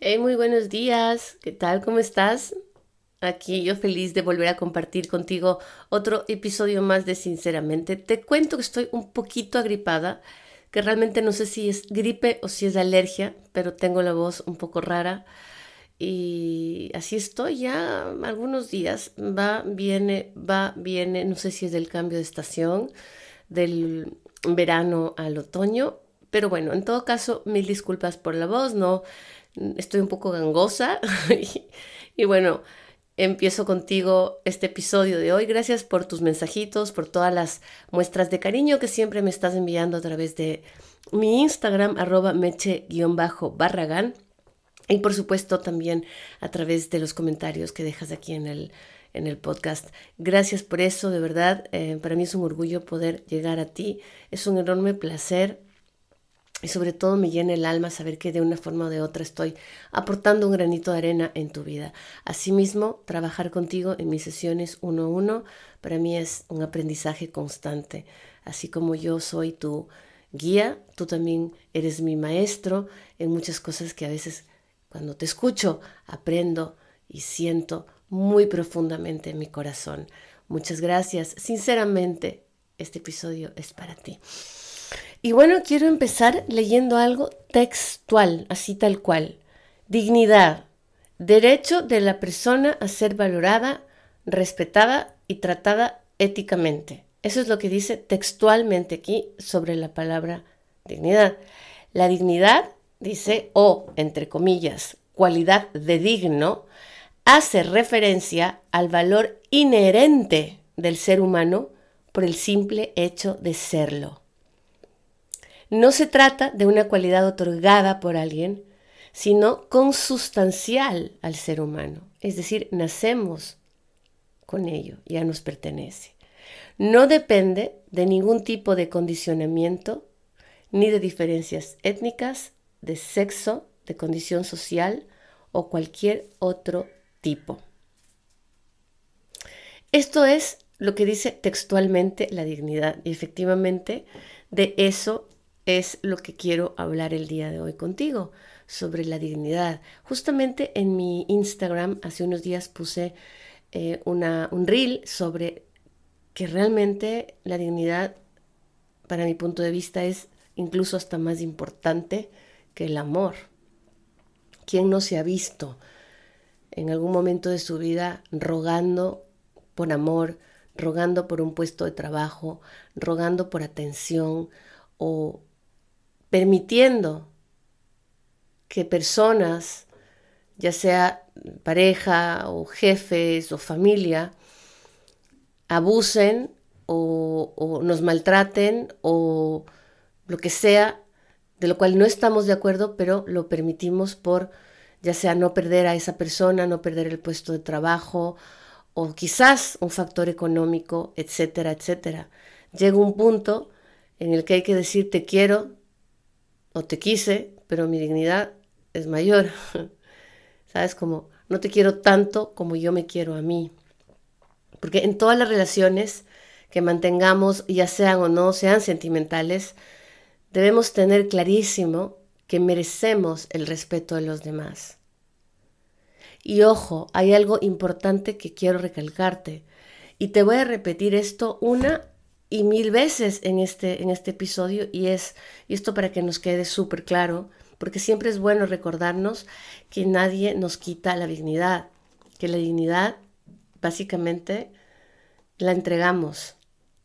Hey, muy buenos días. ¿Qué tal? ¿Cómo estás? Aquí yo feliz de volver a compartir contigo otro episodio más de Sinceramente. Te cuento que estoy un poquito agripada, que realmente no sé si es gripe o si es alergia, pero tengo la voz un poco rara. Y así estoy ya algunos días. Va, viene, va, viene. No sé si es del cambio de estación, del verano al otoño. Pero bueno, en todo caso, mil disculpas por la voz. No estoy un poco gangosa y, bueno, empiezo contigo este episodio de hoy. Gracias por tus mensajitos, por todas las muestras de cariño que siempre me estás enviando a través de mi Instagram, arroba meche-barragán. Y por supuesto también a través de los comentarios que dejas aquí en el, en el podcast. Gracias por eso, de verdad. Eh, para mí es un orgullo poder llegar a ti. Es un enorme placer y sobre todo me llena el alma saber que de una forma o de otra estoy aportando un granito de arena en tu vida. Asimismo, trabajar contigo en mis sesiones uno a uno para mí es un aprendizaje constante. Así como yo soy tu guía, tú también eres mi maestro en muchas cosas que a veces cuando te escucho aprendo y siento muy profundamente en mi corazón. Muchas gracias. Sinceramente, este episodio es para ti. Y bueno, quiero empezar leyendo algo textual, así tal cual. Dignidad, derecho de la persona a ser valorada, respetada y tratada éticamente. Eso es lo que dice textualmente aquí sobre la palabra dignidad. La dignidad, dice, o, entre comillas, cualidad de digno, hace referencia al valor inherente del ser humano por el simple hecho de serlo. No se trata de una cualidad otorgada por alguien, sino consustancial al ser humano. Es decir, nacemos con ello, ya nos pertenece. No depende de ningún tipo de condicionamiento, ni de diferencias étnicas, de sexo, de condición social o cualquier otro tipo. Esto es lo que dice textualmente la dignidad y efectivamente de eso es lo que quiero hablar el día de hoy contigo, sobre la dignidad. Justamente en mi Instagram hace unos días puse eh, una, un reel sobre que realmente la dignidad, para mi punto de vista, es incluso hasta más importante que el amor. ¿Quién no se ha visto en algún momento de su vida rogando por amor, rogando por un puesto de trabajo, rogando por atención o permitiendo que personas, ya sea pareja o jefes o familia, abusen o, nos maltraten o lo que sea, de lo cual no estamos de acuerdo, pero lo permitimos por ya sea no perder a esa persona, no perder el puesto de trabajo o quizás un factor económico, etcétera, etcétera. Llega un punto en el que hay que decir te quiero, te quise, pero mi dignidad es mayor. ¿Sabes? Como no te quiero tanto como yo me quiero a mí. Porque en todas las relaciones que mantengamos, ya sean o no sean sentimentales, debemos tener clarísimo que merecemos el respeto de los demás. Y ojo, hay algo importante que quiero recalcarte. Y te voy a repetir esto una y mil veces en este, en este episodio y es y esto para que nos quede súper claro, porque siempre es bueno recordarnos que nadie nos quita la dignidad, que la dignidad básicamente la entregamos,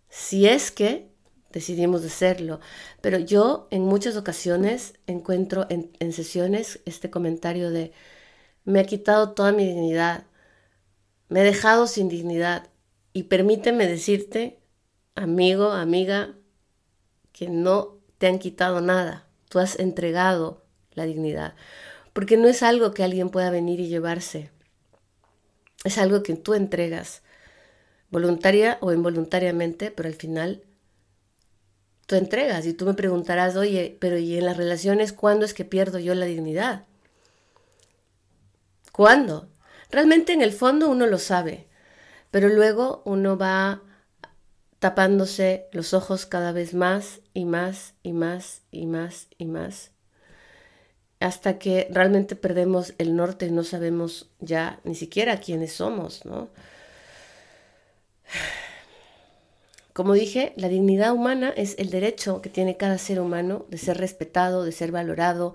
si es que decidimos hacerlo. Pero yo en muchas ocasiones encuentro en, en sesiones este comentario de me ha quitado toda mi dignidad, me he dejado sin dignidad y permíteme decirte amigo, amiga, que no te han quitado nada. tú has entregado la dignidad. Porque no es algo que alguien pueda venir y llevarse. Es algo que tú entregas, voluntaria o involuntariamente, pero al final tú entregas y tú me preguntarás, oye, pero ¿y en las relaciones cuándo es que pierdo yo la dignidad? ¿Cuándo? Realmente en el fondo uno lo sabe, pero luego uno va tapándose los ojos cada vez más y más y más y más y más, hasta que realmente perdemos el norte y no sabemos ya ni siquiera quiénes somos, ¿no? Como dije, la dignidad humana es el derecho que tiene cada ser humano de ser respetado, de ser valorado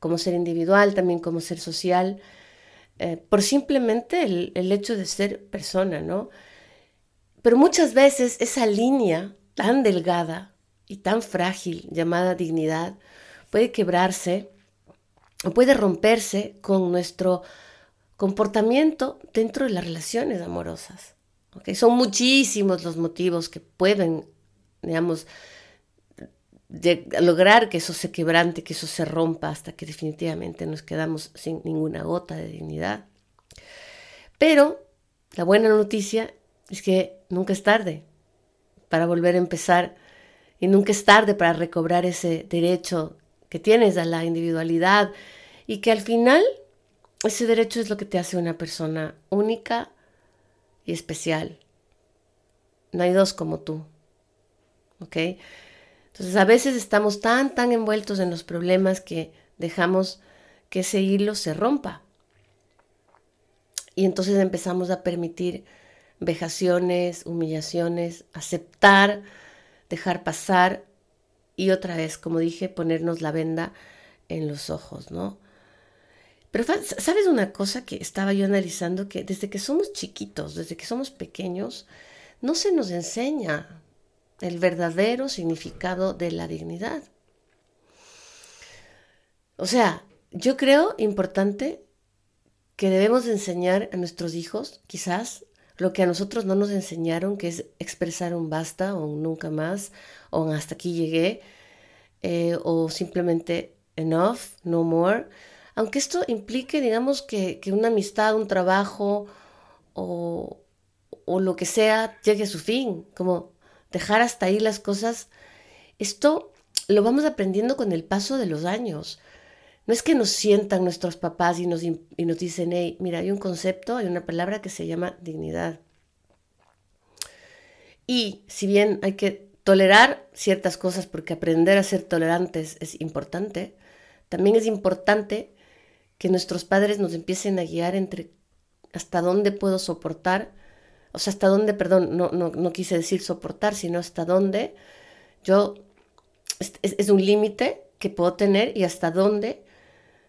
como ser individual, también como ser social, eh, por simplemente el, el, hecho de ser persona, ¿no? Pero muchas veces esa línea tan delgada y tan frágil llamada dignidad puede quebrarse o puede romperse con nuestro comportamiento dentro de las relaciones amorosas. Son muchísimos los motivos que pueden, digamos, lograr que eso se quebrante, que eso se rompa hasta que definitivamente nos quedamos sin ninguna gota de dignidad. Pero la buena noticia es que nunca es tarde para volver a empezar y nunca es tarde para recobrar ese derecho que tienes a la individualidad y que al final ese derecho es lo que te hace una persona única y especial. No hay dos como tú. ¿Ok? Entonces a veces estamos tan, tan envueltos en los problemas que dejamos que ese hilo se rompa. Y entonces empezamos a permitir vejaciones, humillaciones, aceptar, dejar pasar y otra vez, como dije, ponernos la venda en los ojos, ¿no? Pero sabes una cosa que estaba yo analizando, que desde que somos chiquitos, desde que somos pequeños, no se nos enseña el verdadero significado de la dignidad. O sea, yo creo importante que debemos enseñar a nuestros hijos, quizás, lo que a nosotros no nos enseñaron, que es expresar un basta o un nunca más, o un hasta aquí llegué, eh, o simplemente enough, no more. Aunque esto implique, digamos, que, una amistad, un trabajo o, o lo que sea llegue a su fin, como dejar hasta ahí las cosas, esto lo vamos aprendiendo con el paso de los años. No es que nos sientan nuestros papás y nos, y nos dicen, hey, mira, hay un concepto, hay una palabra que se llama dignidad. Y si bien hay que tolerar ciertas cosas porque aprender a ser tolerantes es importante, también es importante que nuestros padres nos empiecen a guiar entre hasta dónde puedo soportar, o sea, hasta dónde, perdón, no, no, no quise decir soportar, sino hasta dónde yo, es, es un límite que puedo tener y hasta dónde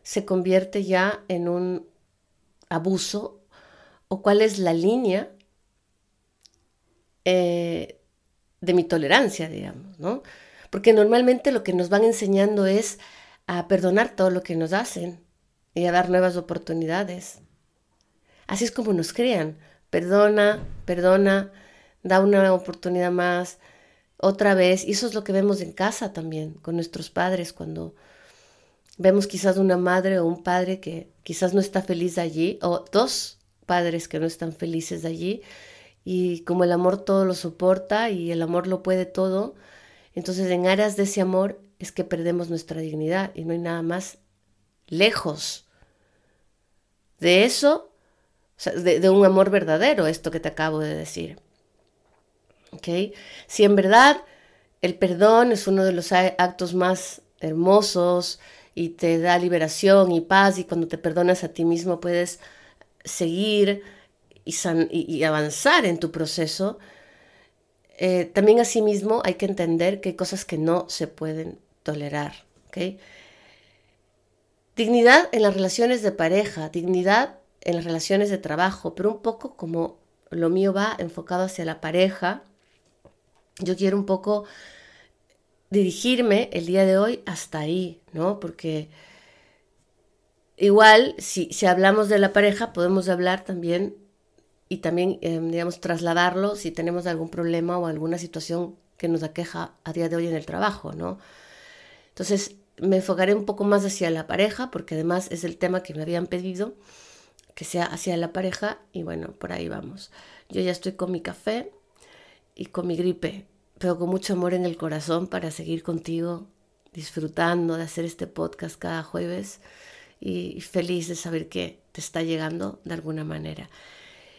se convierte ya en un abuso o cuál es la línea eh, de mi tolerancia, digamos, ¿no? Porque normalmente lo que nos van enseñando es a perdonar todo lo que nos hacen y a dar nuevas oportunidades. Así es como nos crean. Perdona, perdona, da una oportunidad más, otra vez. Y eso es lo que vemos en casa también, con nuestros padres, cuando vemos quizás una madre o un padre que quizás no está feliz allí, o dos padres que no están felices allí, y como el amor todo lo soporta y el amor lo puede todo, entonces en áreas de ese amor es que perdemos nuestra dignidad y no hay nada más lejos de eso, de, un amor verdadero, esto que te acabo de decir. ¿Okay? Si en verdad el perdón es uno de los actos más hermosos y te da liberación y paz y cuando te perdonas a ti mismo puedes seguir y, avanzar en tu proceso, eh, también asimismo hay que entender que hay cosas que no se pueden tolerar. ¿okay? Dignidad en las relaciones de pareja, dignidad en las relaciones de trabajo, pero un poco como lo mío va enfocado hacia la pareja, yo quiero un poco dirigirme el día de hoy hasta ahí, ¿no? Porque igual, si, hablamos de la pareja, podemos hablar también y también, em, digamos, trasladarlo si tenemos algún problema o alguna situación que nos aqueja a día de hoy en el trabajo, ¿no? Entonces, me enfocaré un poco más hacia la pareja, porque además es el tema que me habían pedido, que sea hacia la pareja, y bueno, por ahí vamos. Yo ya estoy con mi café y con mi gripe, pero con mucho amor en el corazón para seguir contigo, disfrutando de hacer este podcast cada jueves y feliz de saber que te está llegando de alguna manera.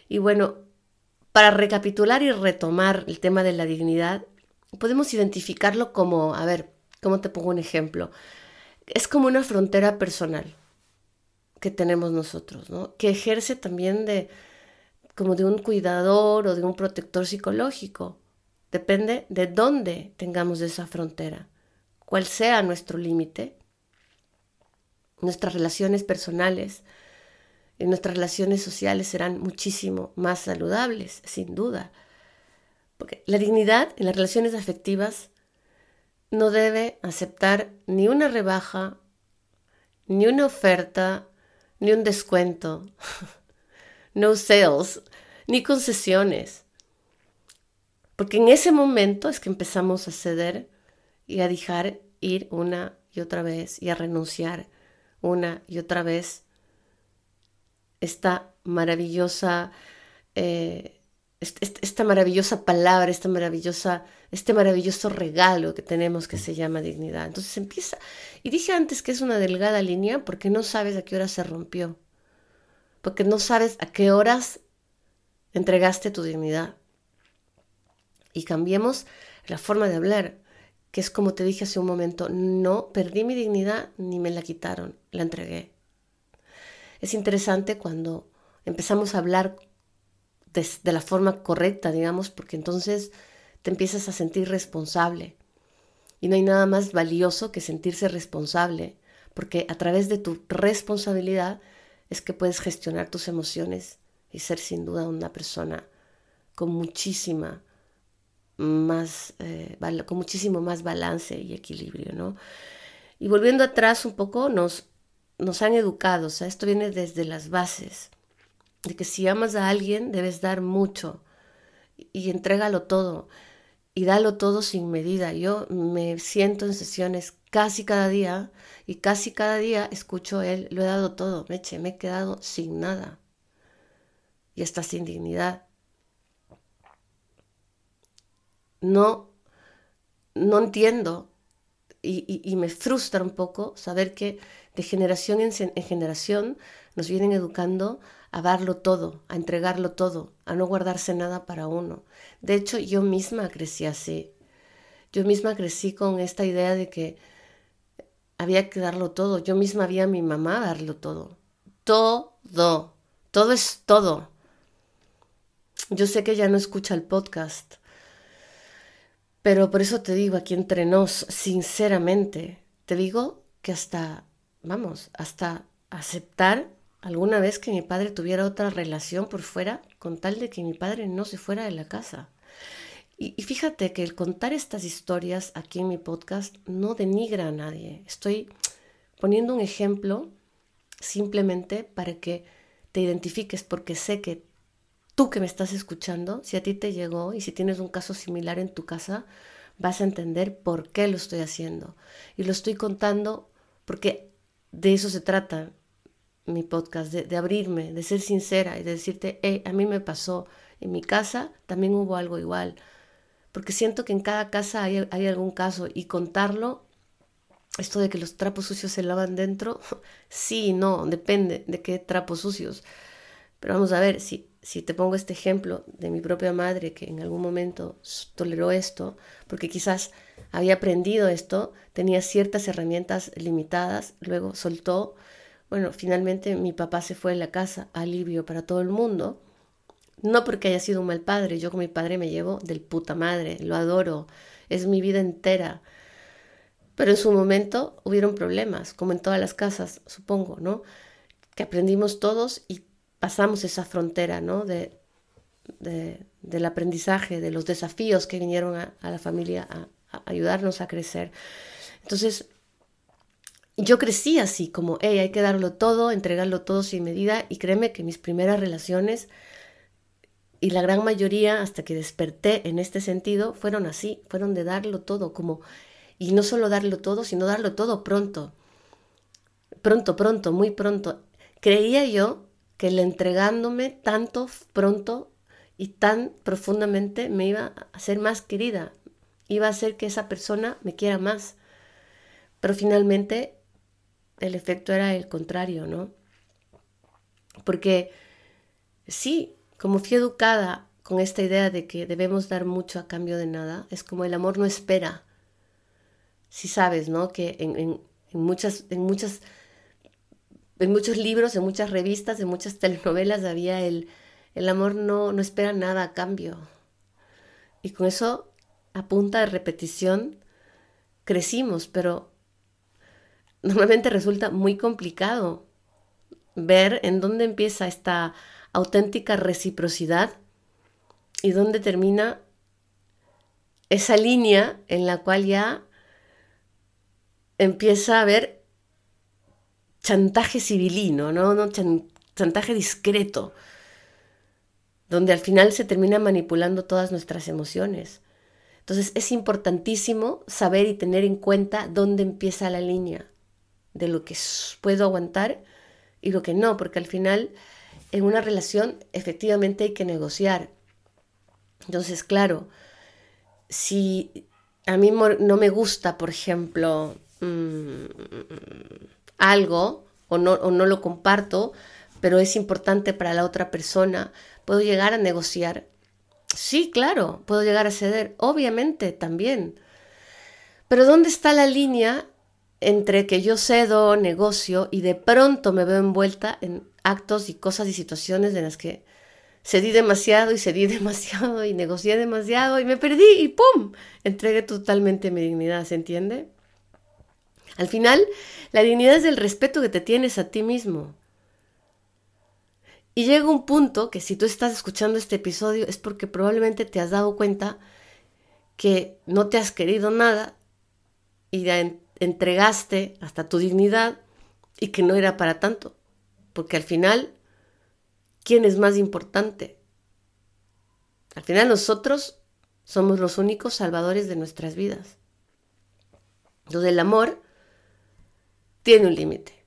Y bueno, para recapitular y retomar el tema de la dignidad, podemos identificarlo como, a ver, ¿cómo te pongo un ejemplo? Es como una frontera personal que tenemos nosotros, ¿no? Que ejerce también de como de un cuidador o de un protector psicológico. Depende de dónde tengamos esa frontera, cuál sea nuestro límite, nuestras relaciones personales y nuestras relaciones sociales serán muchísimo más saludables, sin duda. Porque la dignidad en las relaciones afectivas no debe aceptar ni una rebaja, ni una oferta, ni un descuento, no sales, ni concesiones. Porque en ese momento es que empezamos a ceder y a dejar ir una y otra vez y a renunciar una y otra vez esta maravillosa eh, esta maravillosa palabra, esta maravillosa, este maravilloso regalo que tenemos que se llama dignidad. Entonces empieza, y dije antes que es una delgada línea porque no sabes a qué hora se rompió, porque no sabes a qué horas entregaste tu dignidad. Y cambiemos la forma de hablar, que es como te dije hace un momento, no perdí mi dignidad ni me la quitaron, la entregué. Es interesante cuando empezamos a hablar de, la forma correcta, digamos, porque entonces te empiezas a sentir responsable. Y no hay nada más valioso que sentirse responsable, porque a través de tu responsabilidad es que puedes gestionar tus emociones y ser sin duda una persona con muchísima más, eh, con muchísimo más balance y equilibrio, ¿no? Y volviendo atrás un poco, nos, nos han educado, o sea, esto viene desde las bases de que si amas a alguien debes dar mucho y entrégalo todo y dalo todo sin medida. Yo me siento en sesiones casi cada día y casi cada día escucho él, lo he dado todo, meche, me he quedado sin nada y hasta sin dignidad. No, no entiendo y, me frustra un poco saber que de generación en generación nos vienen educando a darlo todo, a entregarlo todo, a no guardarse nada para uno. De hecho, yo misma crecí así. Yo misma crecí con esta idea de que había que darlo todo. Yo misma vi a mi mamá darlo todo. Todo. Todo es todo. Yo sé que ya no escucha el podcast, pero por eso te digo aquí entre nos, sinceramente, te digo que hasta, vamos, hasta aceptar alguna vez que mi padre tuviera otra relación por fuera con tal de que mi padre no se fuera de la casa. Y, fíjate que el contar estas historias aquí en mi podcast no denigra a nadie. Estoy poniendo un ejemplo simplemente para que te identifiques porque sé que tú que me estás escuchando, si a ti te llegó y si tienes un caso similar en tu casa, vas a entender por qué lo estoy haciendo. Y lo estoy contando porque de eso se trata mi podcast, de, abrirme, de ser sincera y de decirte, hey, a mí me pasó, en mi casa también hubo algo igual, porque siento que en cada casa hay, hay algún caso y contarlo, esto de que los trapos sucios se lavan dentro, sí, no, depende de qué trapos sucios. Pero vamos a ver, si, si te pongo este ejemplo de mi propia madre que en algún momento toleró esto, porque quizás había aprendido esto, tenía ciertas herramientas limitadas, luego soltó, bueno, finalmente mi papá se fue de la casa, alivio para todo el mundo. No porque haya sido un mal padre, yo con mi padre me llevo del puta madre, lo adoro, es mi vida entera. Pero en su momento hubieron problemas, como en todas las casas, supongo, ¿no? Que aprendimos todos y pasamos esa frontera, ¿no? De, del aprendizaje, de los desafíos que vinieron a, la familia a, ayudarnos a crecer. Entonces, yo crecí así, como, hey, hay que darlo todo, entregarlo todo sin medida, y créeme que mis primeras relaciones, y la gran mayoría hasta que desperté en este sentido, fueron así, fueron de darlo todo, como, Y no solo darlo todo, sino darlo todo pronto. Pronto, pronto, muy pronto. Creía yo que el entregándome tanto pronto y tan profundamente me iba a ser más querida, iba a hacer que esa persona me quiera más. Pero finalmente el efecto era el contrario, ¿no? Porque sí, como fui educada con esta idea de que debemos dar mucho a cambio de nada, es como el amor no espera. Si sabes, ¿no? Que en, muchas, en, muchas, en muchos libros, en muchas revistas, en muchas telenovelas había el, el amor no, no espera nada a cambio. Y con eso, a punta de repetición, crecimos, pero normalmente resulta muy complicado ver en dónde empieza esta auténtica reciprocidad y dónde termina esa línea en la cual ya empieza a haber chantaje civilino, ¿no? ¿No? chantaje discreto, donde al final se termina manipulando todas nuestras emociones. Entonces es importantísimo saber y tener en cuenta dónde empieza la línea de lo que puedo aguantar y lo que no, porque al final en una relación efectivamente hay que negociar. Entonces, claro, si a mí no me gusta, por ejemplo, mm, algo o no, o no lo comparto, pero es importante para la otra persona, puedo llegar a negociar. Sí, claro, puedo llegar a ceder, obviamente también. Pero ¿dónde está la línea entre que yo cedo, negocio y de pronto me veo envuelta en actos y cosas y situaciones en las que cedí demasiado y cedí demasiado y negocié demasiado y me perdí y ¡pum! Entregué totalmente mi dignidad, ¿se entiende? Al final, la dignidad es el respeto que te tienes a ti mismo. Y llega un punto que si tú estás escuchando este episodio es porque probablemente te has dado cuenta que no te has querido nada y de entregaste hasta tu dignidad y que no era para tanto. Porque al final, ¿quién es más importante? Al final nosotros somos los únicos salvadores de nuestras vidas. Entonces el amor tiene un límite.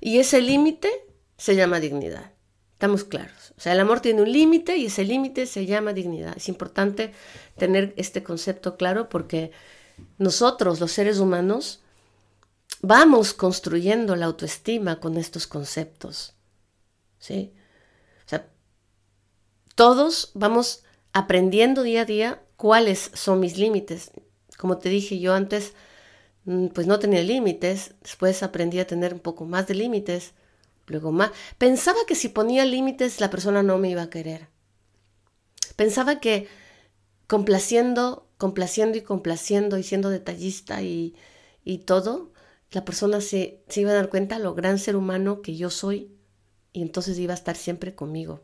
Y ese límite se llama dignidad. Estamos claros. O sea, el amor tiene un límite y ese límite se llama dignidad. Es importante tener este concepto claro porque nosotros, los seres humanos, vamos construyendo la autoestima con estos conceptos. ¿Sí? O sea, todos vamos aprendiendo día a día cuáles son mis límites. Como te dije yo antes, pues no tenía límites, después aprendí a tener un poco más de límites, luego más. Pensaba que si ponía límites la persona no me iba a querer. Pensaba que complaciendo complaciendo y complaciendo y siendo detallista y, todo, la persona se, se iba a dar cuenta lo gran ser humano que yo soy y entonces iba a estar siempre conmigo.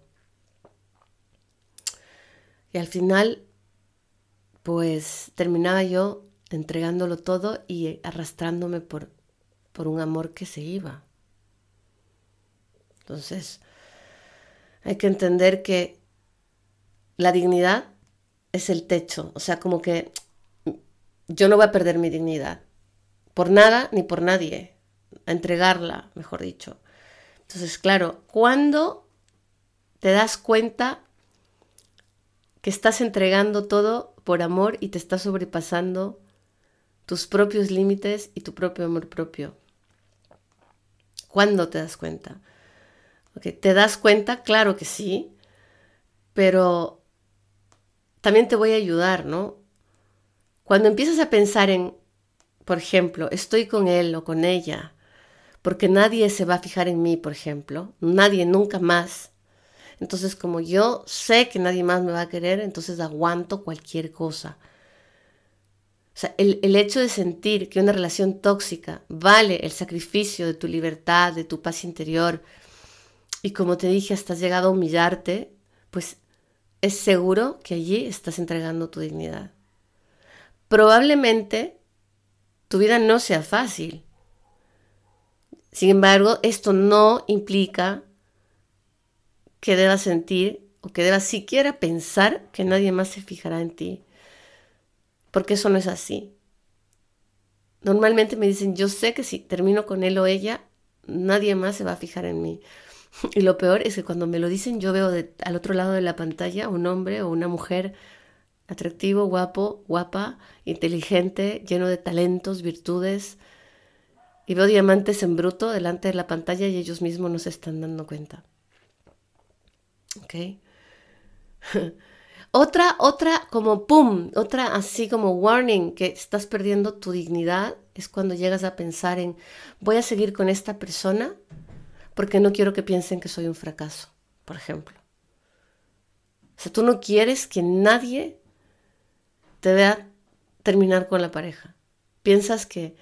Y al final, pues terminaba yo entregándolo todo y arrastrándome por, por un amor que se iba. Entonces, hay que entender que la dignidad es el techo. O sea, como que yo no voy a perder mi dignidad. Por nada ni por nadie. A entregarla, mejor dicho. Entonces, claro, cuando te das cuenta que estás entregando todo por amor y te estás sobrepasando tus propios límites y tu propio amor propio. ¿Cuándo te das cuenta? ¿Te das cuenta? Claro que sí, pero también te voy a ayudar, ¿no? Cuando empiezas a pensar en, por ejemplo, estoy con él o con ella, porque nadie se va a fijar en mí, por ejemplo, nadie nunca más. Entonces, como yo sé que nadie más me va a querer, entonces aguanto cualquier cosa. O sea, el, hecho de sentir que una relación tóxica vale el sacrificio de tu libertad, de tu paz interior, y como te dije, hasta has llegado a humillarte, pues es seguro que allí estás entregando tu dignidad. Probablemente tu vida no sea fácil. Sin embargo, esto no implica que debas sentir o que debas siquiera pensar que nadie más se fijará en ti. Porque eso no es así. normalmente me dicen, yo sé que si termino con él o ella, nadie más se va a fijar en mí. Y lo peor es que cuando me lo dicen, yo veo al otro lado de la pantalla un hombre o una mujer atractivo, guapo, guapa, inteligente, lleno de talentos, virtudes, y veo diamantes en bruto delante de la pantalla y ellos mismos no se están dando cuenta. ¿Ok? otra, otra como pum, otra así como warning que estás perdiendo tu dignidad es cuando llegas a pensar en voy a seguir con esta persona porque no quiero que piensen que soy un fracaso, por ejemplo. O sea, tú no quieres que nadie te vea terminar con la pareja. Piensas que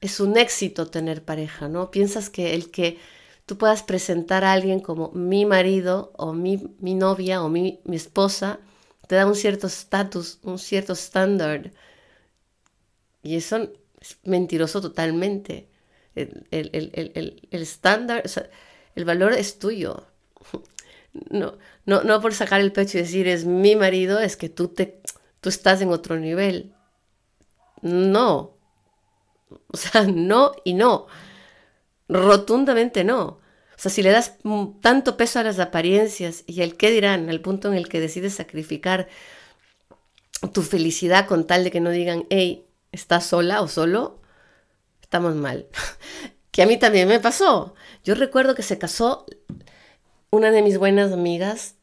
es un éxito tener pareja, ¿no? Piensas que el que tú puedas presentar a alguien como mi marido o mi, mi novia o mi, mi esposa te da un cierto estatus, un cierto estándar. Y eso es mentiroso totalmente. El estándar, el, el, valor es tuyo. No, no, no por sacar el pecho y decir es mi marido, es que tú, te, tú estás en otro nivel. No, o sea, no y no. Rotundamente no. O sea, si le das tanto peso a las apariencias y el qué dirán, al punto en el que decides sacrificar tu felicidad con tal de que no digan, hey, estás sola o solo, estamos mal. que a mí también me pasó. Yo recuerdo que se casó una de mis buenas amigas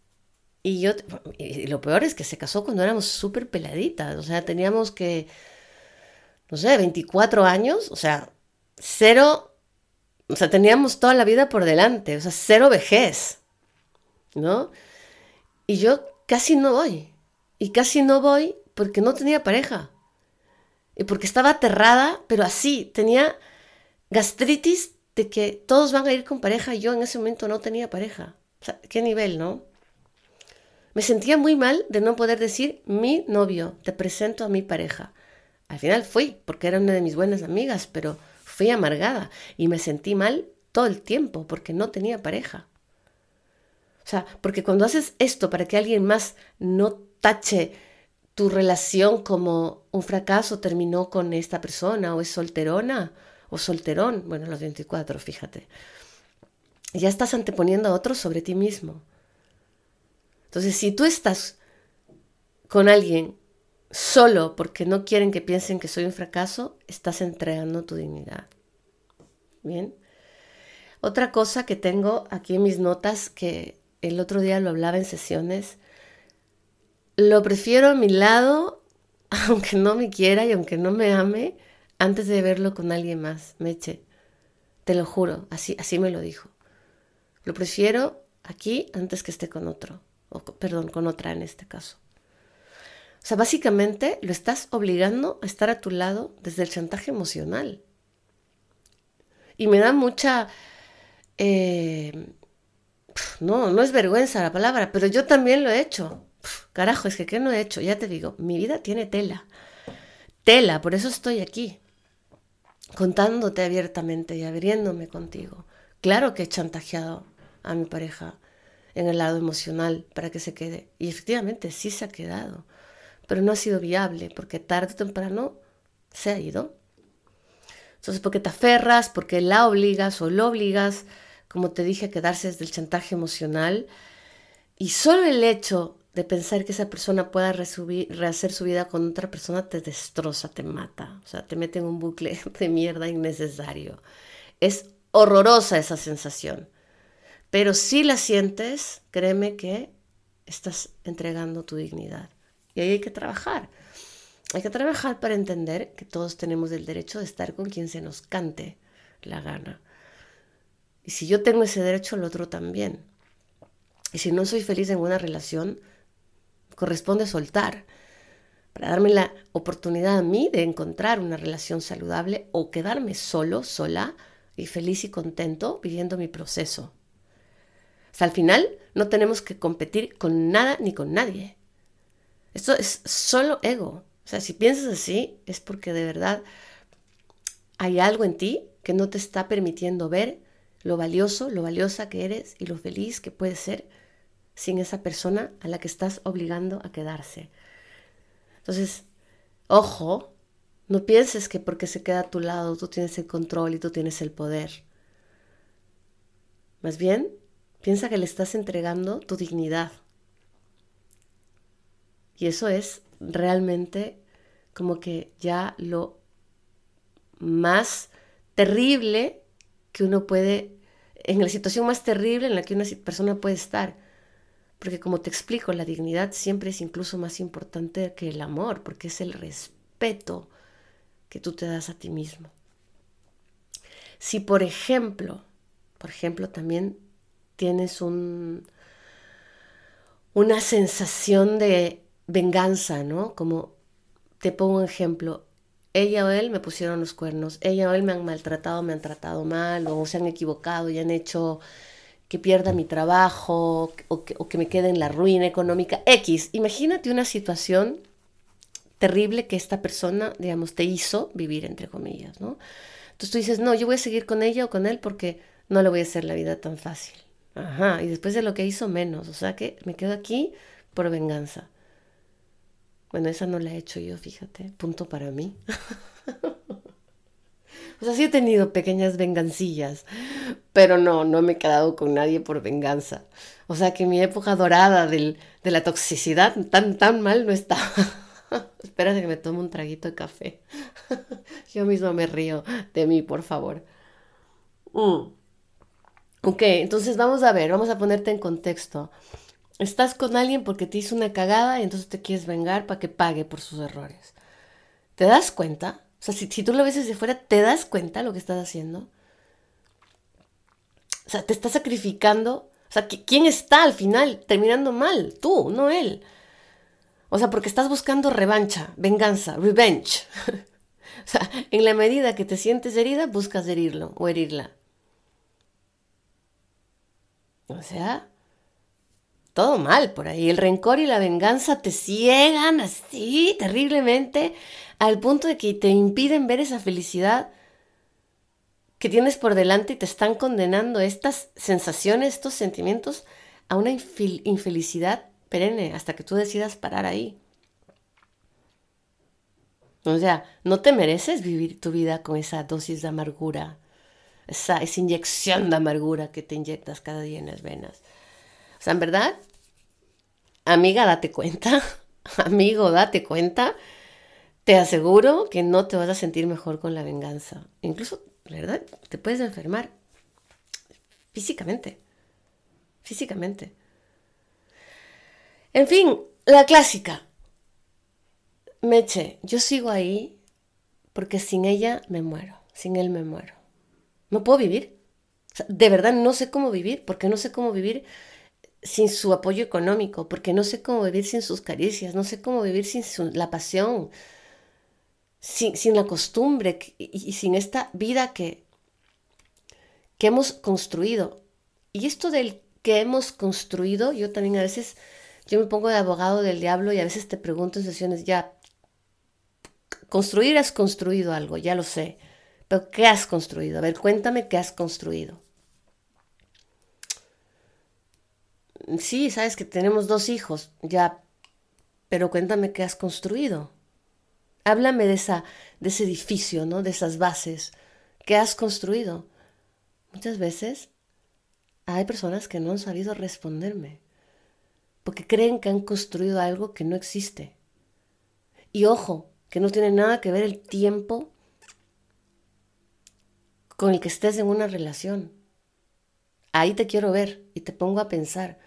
y yo, y lo peor es que se casó cuando éramos súper peladitas, o sea, teníamos que no sé, 24 años, o sea, cero, o sea, teníamos toda la vida por delante, o sea, cero vejez, ¿no? Y yo casi no voy, y casi no voy porque no tenía pareja, y porque estaba aterrada, pero así, tenía gastritis de que todos van a ir con pareja y yo en ese momento no tenía pareja. O sea, qué nivel, ¿no? Me sentía muy mal de no poder decir mi novio, te presento a mi pareja. Al final fui, porque era una de mis buenas amigas, pero fui amargada y me sentí mal todo el tiempo porque no tenía pareja. O sea, porque cuando haces esto para que alguien más no tache tu relación como un fracaso, terminó con esta persona o es solterona o solterón, bueno, los 24, fíjate, ya estás anteponiendo a otros sobre ti mismo. Entonces, si tú estás con alguien solo porque no quieren que piensen que soy un fracaso, estás entregando tu dignidad. Bien. Otra cosa que tengo aquí en mis notas, que el otro día lo hablaba en sesiones, lo prefiero a mi lado, aunque no me quiera y aunque no me ame, antes de verlo con alguien más, Meche. Te lo juro, así, así me lo dijo. Lo prefiero aquí antes que esté con otro, o perdón, con otra en este caso. O sea, básicamente lo estás obligando a estar a tu lado desde el chantaje emocional. Y me da mucha... Eh, no, no es vergüenza la palabra, pero yo también lo he hecho. Carajo, es que ¿qué no he hecho? Ya te digo, mi vida tiene tela. Tela, por eso estoy aquí, contándote abiertamente y abriéndome contigo. Claro que he chantajeado a mi pareja en el lado emocional para que se quede. Y efectivamente sí se ha quedado pero no ha sido viable porque tarde o temprano se ha ido. Entonces, porque te aferras, porque la obligas o lo obligas, como te dije, a quedarse desde el chantaje emocional. Y solo el hecho de pensar que esa persona pueda rehacer su vida con otra persona te destroza, te mata. O sea, te mete en un bucle de mierda innecesario. Es horrorosa esa sensación. Pero si la sientes, créeme que estás entregando tu dignidad. Y ahí hay que trabajar. Hay que trabajar para entender que todos tenemos el derecho de estar con quien se nos cante la gana. Y si yo tengo ese derecho, el otro también. Y si no soy feliz en una relación, corresponde soltar para darme la oportunidad a mí de encontrar una relación saludable o quedarme solo, sola y feliz y contento viviendo mi proceso. Sea, al final no tenemos que competir con nada ni con nadie. Esto es solo ego. O sea, si piensas así, es porque de verdad hay algo en ti que no te está permitiendo ver lo valioso, lo valiosa que eres y lo feliz que puedes ser sin esa persona a la que estás obligando a quedarse. Entonces, ojo, No pienses que porque se queda a tu lado tú tienes el control y tú tienes el poder. Más bien, piensa que le estás entregando tu dignidad. Y eso es realmente como que ya lo más terrible que uno puede, en la situación más terrible en la que una persona puede estar. Porque como te explico, la dignidad siempre es incluso más importante que el amor, porque es el respeto que tú te das a ti mismo. Si por ejemplo, por ejemplo, también tienes un, una sensación de venganza, ¿no? Como te pongo un ejemplo, ella o él me pusieron los cuernos, ella o él me han maltratado, me han tratado mal, o se han equivocado y han hecho que pierda mi trabajo o que, me quede en la ruina económica. X, imagínate una situación terrible que esta persona, digamos, te hizo vivir, entre comillas, ¿no? Entonces tú dices, no, yo voy a seguir con ella o con él porque no le voy a hacer la vida tan fácil. Ajá, y después de lo que hizo menos, o sea que me quedo aquí por venganza. Bueno, esa no la he hecho yo, fíjate, punto para mí. o sea, sí he tenido pequeñas vengancillas, pero no, no me he quedado con nadie por venganza. O sea que mi época dorada del, de la toxicidad tan, tan mal no está. Espérate que me tome un traguito de café. yo mismo me río de mí, por favor. Mm. Ok, entonces vamos a ver, vamos a ponerte en contexto. Estás con alguien porque te hizo una cagada y entonces te quieres vengar para que pague por sus errores. ¿Te das cuenta? O sea, si, tú lo ves desde fuera, ¿te das cuenta lo que estás haciendo? O sea, te estás sacrificando. O sea, ¿quién está al final terminando mal? Tú, no él. O sea, porque estás buscando revancha, venganza, revenge. o sea, en la medida que te sientes herida, buscas herirlo o herirla. O sea, todo mal por ahí. El rencor y la venganza te ciegan así terriblemente al punto de que te impiden ver esa felicidad que tienes por delante y te están condenando estas sensaciones, estos sentimientos a una infelicidad perenne hasta que tú decidas parar ahí. O sea, no te mereces vivir tu vida con esa dosis de amargura, esa, inyección de amargura que te inyectas cada día en las venas. Sea, en verdad, amiga, date cuenta, amigo, date cuenta, te aseguro que no te vas a sentir mejor con la venganza. Incluso, ¿verdad? Te puedes enfermar físicamente, físicamente. En fin, la clásica. Meche, yo sigo ahí porque sin ella me muero, sin él me muero. No puedo vivir. de verdad no sé cómo vivir, porque no sé cómo vivir sin su apoyo económico, porque no sé cómo vivir sin sus caricias, no sé cómo vivir sin la pasión, sin, sin, la costumbre y, sin esta vida que, que hemos construido. Y esto del que hemos construido, yo también a veces, yo me pongo de abogado del diablo y a veces te pregunto en sesiones, ya, construir has construido algo, ya lo sé. Pero ¿qué has construido? A ver, cuéntame qué has construido. Sí, sabes que tenemos dos hijos, ya, pero cuéntame qué has construido. Háblame de, esa, de ese edificio, ¿no? De esas bases. ¿Qué has construido? Muchas veces hay personas que no han sabido responderme porque creen que han construido algo que no existe. Y ojo, que no tiene nada que ver el tiempo con el que estés en una relación. Ahí te quiero ver y te pongo a pensar,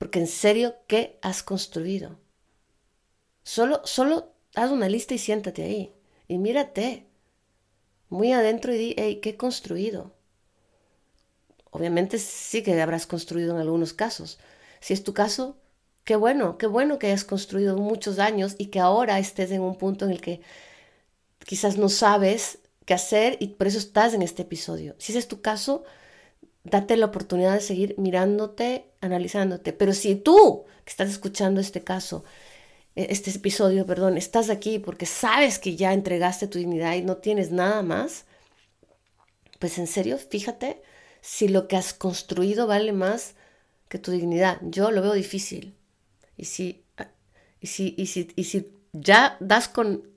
porque en serio, ¿qué has construido? Solo, solo haz una lista y siéntate ahí y mírate muy adentro y di, hey, ¿qué he construido? Obviamente sí que habrás construido en algunos casos. Si es tu caso, qué bueno, qué bueno que hayas construido muchos años y que ahora estés en un punto en el que quizás no sabes qué hacer y por eso estás en este episodio. Si es tu caso, date la oportunidad de seguir mirándote, analizándote. Pero si tú que estás escuchando este caso, e, este episodio, perdón, estás aquí porque sabes que ya entregaste tu dignidad y no tienes nada más, pues en serio, fíjate si lo que has construido vale más que tu dignidad. Yo lo veo difícil. Y si, y si, y si, y si ya das con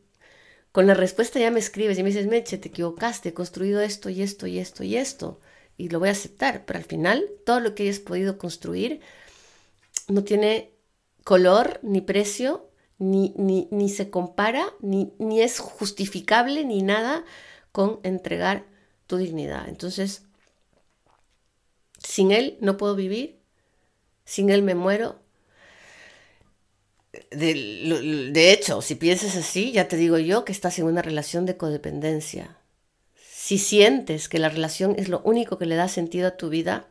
con la respuesta ya me escribes y me dices, Meche, te equivocaste, he construido esto y esto y esto y esto. Y lo voy a aceptar, pero al final todo lo que hayas podido construir no tiene color ni precio, ni, ni, ni se compara, ni, ni es justificable, ni nada con entregar tu dignidad. Entonces, sin él no puedo vivir, sin él me muero. De, de, hecho, si piensas así, ya te digo yo que estás en una relación de codependencia. Si sientes que la relación es lo único que le da sentido a tu vida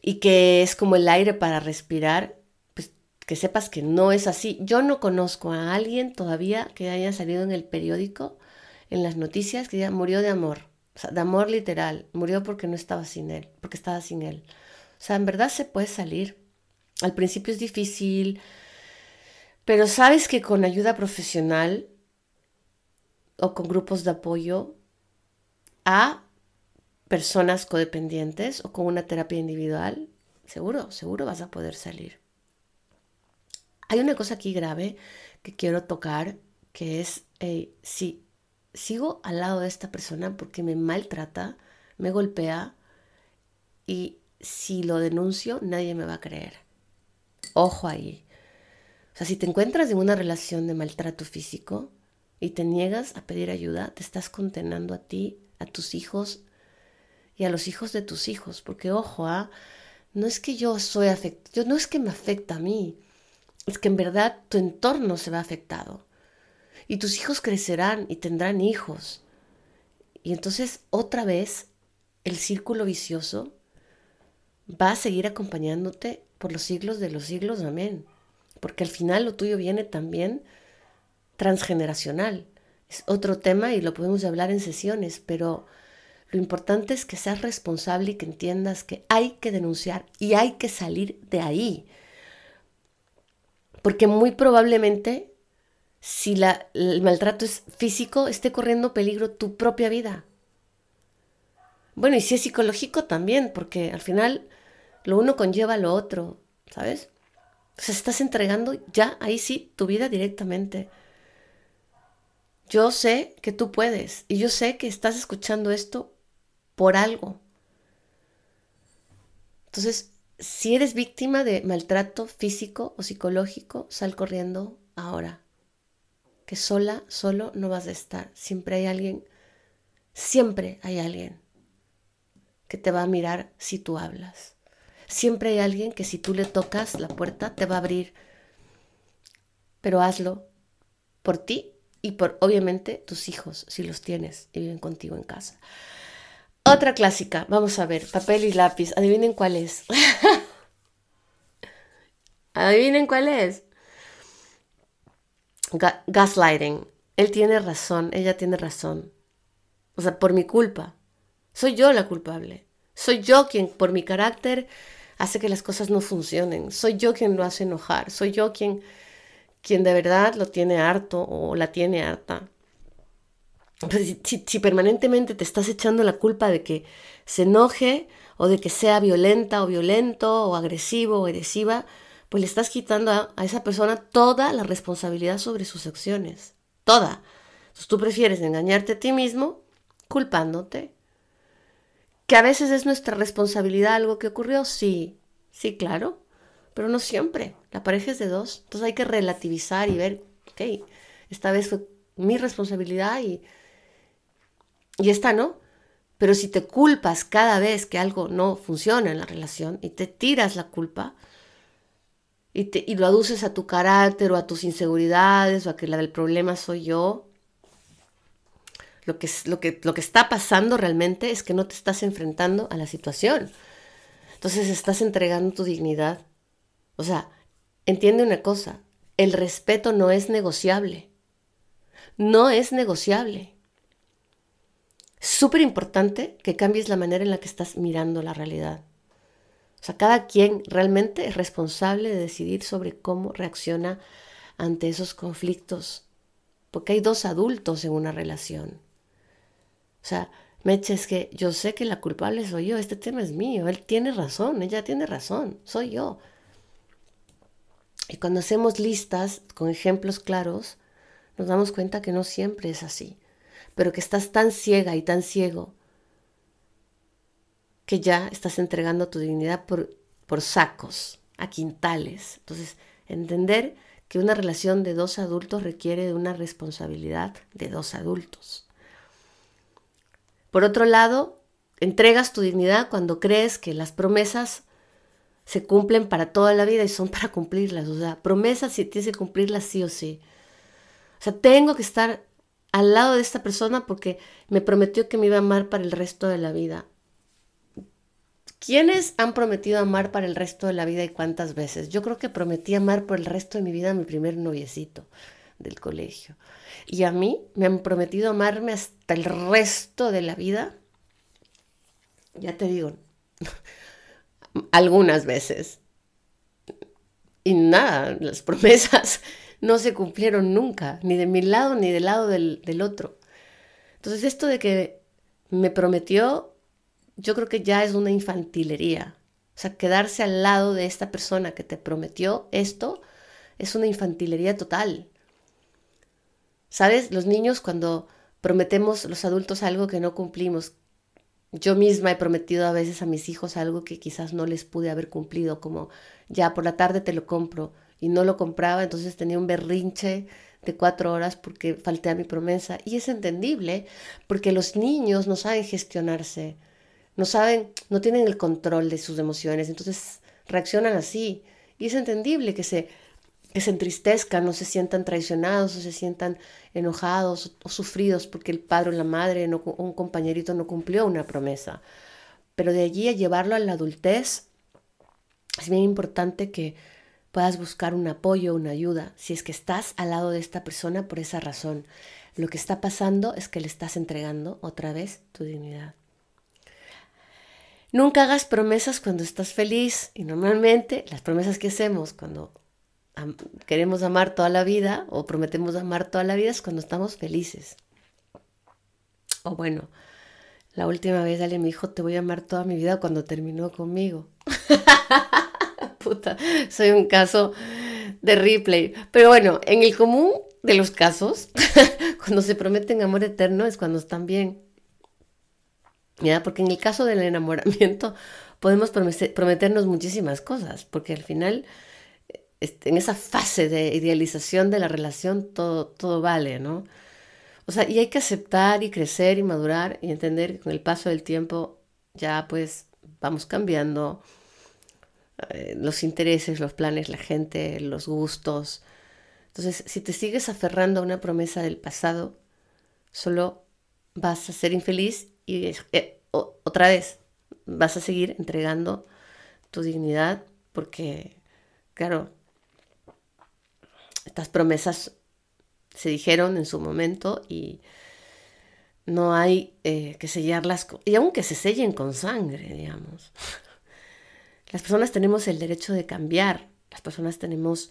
y que es como el aire para respirar, pues que sepas que no es así. Yo no conozco a alguien todavía que haya salido en el periódico, en las noticias, que ya murió de amor de amor literal, murió porque no estaba sin él, porque estaba sin él. O sea, en verdad se puede salir. Al principio es difícil, pero sabes que con ayuda profesional o con grupos de apoyo a personas codependientes o con una terapia individual, seguro, seguro vas a poder salir. Hay una cosa aquí grave que quiero tocar, que es, si sigo al lado de esta persona porque me maltrata, me golpea y si lo denuncio nadie me va a creer. Ojo ahí. O sea, si te encuentras en una relación de maltrato físico y te niegas a pedir ayuda, te estás condenando a ti, a tus hijos y a los hijos de tus hijos. Porque ojo, ¿ah? no es que yo soy afectado, no es que me afecta a mí, es que en verdad tu entorno se ve afectado y tus hijos crecerán y tendrán hijos. Y entonces otra vez el círculo vicioso va a seguir acompañándote por los siglos de los siglos, amén. Porque al final lo tuyo viene también transgeneracional. Es otro tema y lo podemos hablar en sesiones, pero lo importante es que seas responsable y que entiendas que hay que denunciar y hay que salir de ahí. Porque muy probablemente si la, el maltrato es físico, esté corriendo peligro tu propia vida. Bueno, y si es psicológico también, porque al final lo uno conlleva lo otro, ¿sabes? O sea, estás entregando ya ahí sí tu vida directamente. Yo sé que tú puedes y yo sé que estás escuchando esto por algo. Entonces, si eres víctima de maltrato físico o psicológico, sal corriendo ahora que sola, solo no vas a estar. Siempre hay alguien, siempre hay alguien que te va a mirar si tú hablas. Siempre hay alguien que si tú le tocas la puerta te va a abrir. Pero hazlo por ti y por obviamente tus hijos, si los tienes y viven contigo en casa. Otra clásica, vamos a ver, papel y lápiz. Adivinen cuál es. Adivinen cuál es gaslighting. Él tiene razón, ella tiene razón. O sea, por mi culpa. Soy yo la culpable. Soy yo quien, por mi carácter, hace que las cosas no funcionen. Soy yo quien lo hace enojar. Soy yo quien, quien de verdad lo tiene harto o la tiene harta. Pues, si, permanentemente te estás echando la culpa de que se enoje o de que sea violenta o violento o agresivo o agresiva, pues le estás quitando a, esa persona toda la responsabilidad sobre sus acciones. Toda. Entonces tú prefieres engañarte a ti mismo culpándote. Que a veces es nuestra responsabilidad algo que ocurrió, sí, sí, claro, pero no siempre. La pareja es de dos. Entonces hay que relativizar y ver, ok, esta vez fue mi responsabilidad y, y esta no. Pero si te culpas cada vez que algo no funciona en la relación y te tiras la culpa, y, lo aduces a tu carácter o a tus inseguridades o a que la del problema soy yo, lo que, lo, que, lo que está pasando realmente es que no te estás enfrentando a la situación. Entonces estás entregando tu dignidad. O sea, entiende una cosa, el respeto no es negociable. No es negociable. Súper importante que cambies la manera en la que estás mirando la realidad. O sea, cada quien realmente es responsable de decidir sobre cómo reacciona ante esos conflictos, porque hay dos adultos en una relación. O sea, Meche, es que yo sé que la culpable soy yo, este tema es mío, él tiene razón, ella tiene razón, soy yo. Y cuando hacemos listas con ejemplos claros, nos damos cuenta que no siempre es así, pero que estás tan ciega y tan ciego que ya estás entregando tu dignidad por, por sacos, a quintales. Entonces, entender que una relación de dos adultos requiere de una responsabilidad de dos adultos. Por otro lado, entregas tu dignidad cuando crees que las promesas se cumplen para toda la vida y son para cumplirlas. O sea, promesas si tienes que cumplirlas sí o sí. O sea, tengo que estar al lado de esta persona porque me prometió que me iba a amar para el resto de la vida. ¿Quiénes han prometido amar para el resto de la vida y cuántas veces? Yo creo que prometí amar por el resto de mi vida a mi primer noviecito del colegio. Y a mí me han prometido amarme hasta el resto de la vida. Ya te digo, algunas veces. Y nada, las promesas no se cumplieron nunca, ni de mi lado ni del lado del, del otro. Entonces esto de que me prometió yo creo que ya es una infantilería. O sea, quedarse al lado de esta persona que te prometió esto es una infantilería total. ¿Sabes? Los niños cuando prometemos los adultos algo que no cumplimos, yo misma he prometido a veces a mis hijos algo que quizás no les pude haber cumplido, como ya por la tarde te lo compro y no lo compraba, entonces tenía un berrinche de cuatro horas porque falté a mi promesa. Y es entendible porque los niños no saben gestionarse no saben, no tienen el control de sus emociones, entonces reaccionan así. Y es entendible que se, que se entristezcan, no se sientan traicionados o se sientan enojados o, sufridos porque el padre o la madre o un compañerito no cumplió una promesa. Pero de allí a llevarlo a la adultez, es bien importante que puedas buscar un apoyo, una ayuda, si es que estás al lado de esta persona por esa razón. Lo que está pasando es que le estás entregando otra vez tu dignidad. Nunca hagas promesas cuando estás feliz y normalmente las promesas que hacemos cuando queremos amar toda la vida o prometemos amar toda la vida es cuando estamos felices. O bueno, la última vez alguien me dijo te voy a amar toda mi vida cuando terminó conmigo. Puta, soy un caso de replay. Pero bueno, en el común de los casos, cuando se prometen amor eterno es cuando están bien. Porque en el caso del enamoramiento podemos prometernos muchísimas cosas, porque al final, en esa fase de idealización de la relación, todo, todo vale, ¿no? O sea, y hay que aceptar y crecer y madurar y entender que con el paso del tiempo ya pues vamos cambiando eh, los intereses, los planes, la gente, los gustos. Entonces, si te sigues aferrando a una promesa del pasado, solo vas a ser infeliz y eh, otra vez vas a seguir entregando tu dignidad porque, claro, estas promesas se dijeron en su momento y no hay eh, que sellarlas, y aunque se sellen con sangre, digamos. Las personas tenemos el derecho de cambiar, las personas tenemos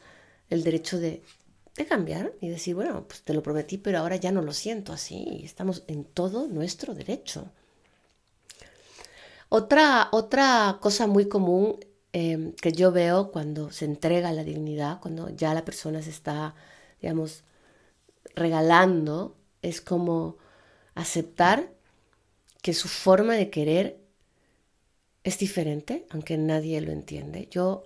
el derecho de, de cambiar y decir, bueno, pues te lo prometí, pero ahora ya no lo siento así, estamos en todo nuestro derecho. Otra, otra cosa muy común em, que yo veo cuando se entrega la dignidad, cuando ya la persona se está, digamos, regalando, es como aceptar que su forma de querer es diferente, aunque nadie lo entiende. Yo